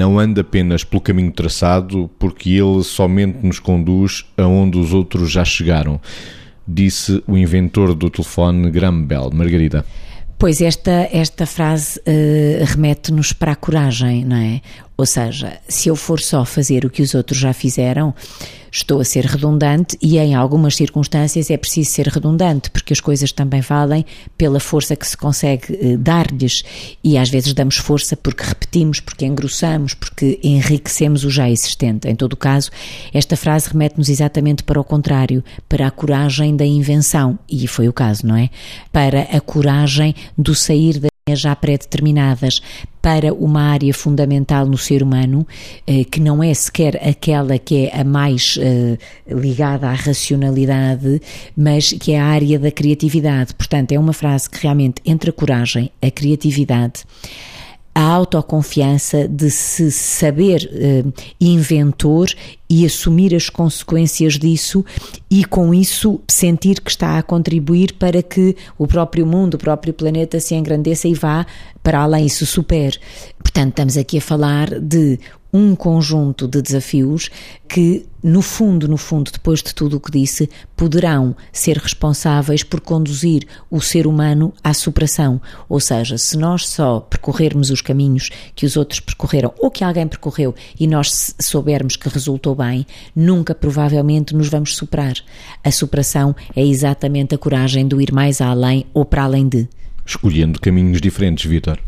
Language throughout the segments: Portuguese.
não anda apenas pelo caminho traçado, porque ele somente nos conduz aonde os outros já chegaram, disse o inventor do telefone Graham Bell. Margarida. Pois esta, esta frase uh, remete-nos para a coragem, não é? Ou seja, se eu for só fazer o que os outros já fizeram, estou a ser redundante e em algumas circunstâncias é preciso ser redundante, porque as coisas também valem pela força que se consegue eh, dar-lhes e às vezes damos força porque repetimos, porque engrossamos, porque enriquecemos o já existente. Em todo o caso, esta frase remete-nos exatamente para o contrário, para a coragem da invenção, e foi o caso, não é? Para a coragem do sair da já pré-determinadas para uma área fundamental no ser humano, eh, que não é sequer aquela que é a mais eh, ligada à racionalidade, mas que é a área da criatividade. Portanto, é uma frase que realmente entre a coragem, a criatividade, a autoconfiança de se saber uh, inventor e assumir as consequências disso e com isso sentir que está a contribuir para que o próprio mundo, o próprio planeta se engrandeça e vá para além e se supere. Portanto, estamos aqui a falar de um conjunto de desafios que, no fundo, no fundo, depois de tudo o que disse, poderão ser responsáveis por conduzir o ser humano à superação. Ou seja, se nós só percorrermos os caminhos que os outros percorreram ou que alguém percorreu e nós soubermos que resultou bem, nunca provavelmente nos vamos superar. A superação é exatamente a coragem do ir mais além ou para além de. Escolhendo caminhos diferentes, Vitor.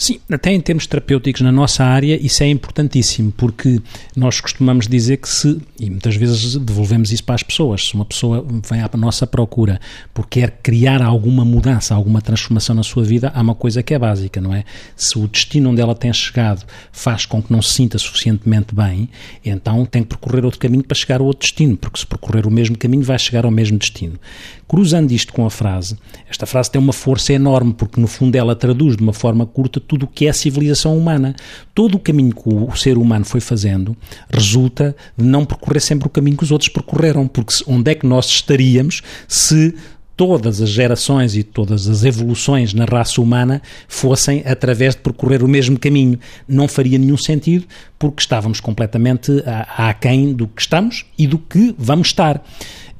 Sim, até em termos terapêuticos na nossa área, isso é importantíssimo, porque nós costumamos dizer que se, e muitas vezes devolvemos isso para as pessoas, se uma pessoa vem à nossa procura porque quer criar alguma mudança, alguma transformação na sua vida, há uma coisa que é básica, não é? Se o destino onde ela tem chegado faz com que não se sinta suficientemente bem, então tem que percorrer outro caminho para chegar ao outro destino, porque se percorrer o mesmo caminho vai chegar ao mesmo destino. Cruzando isto com a frase, esta frase tem uma força enorme, porque no fundo ela traduz de uma forma curta tudo o que é a civilização humana. Todo o caminho que o ser humano foi fazendo resulta de não percorrer sempre o caminho que os outros percorreram, porque onde é que nós estaríamos se todas as gerações e todas as evoluções na raça humana fossem através de percorrer o mesmo caminho. Não faria nenhum sentido, porque estávamos completamente aquém do que estamos e do que vamos estar.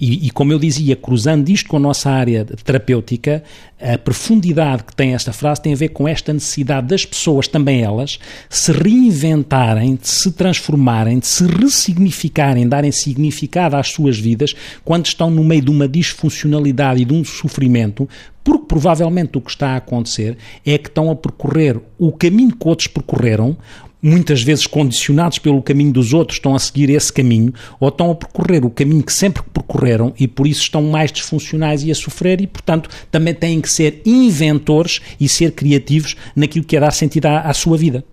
E, e, como eu dizia, cruzando isto com a nossa área terapêutica, a profundidade que tem esta frase tem a ver com esta necessidade das pessoas, também elas, se reinventarem, de se transformarem, de se ressignificarem, darem significado às suas vidas quando estão no meio de uma disfuncionalidade e de um sofrimento, porque provavelmente o que está a acontecer é que estão a percorrer o caminho que outros percorreram, muitas vezes condicionados pelo caminho dos outros, estão a seguir esse caminho, ou estão a percorrer o caminho que sempre percorreram e por isso estão mais disfuncionais e a sofrer, e portanto também têm que ser inventores e ser criativos naquilo que é dar sentido à, à sua vida.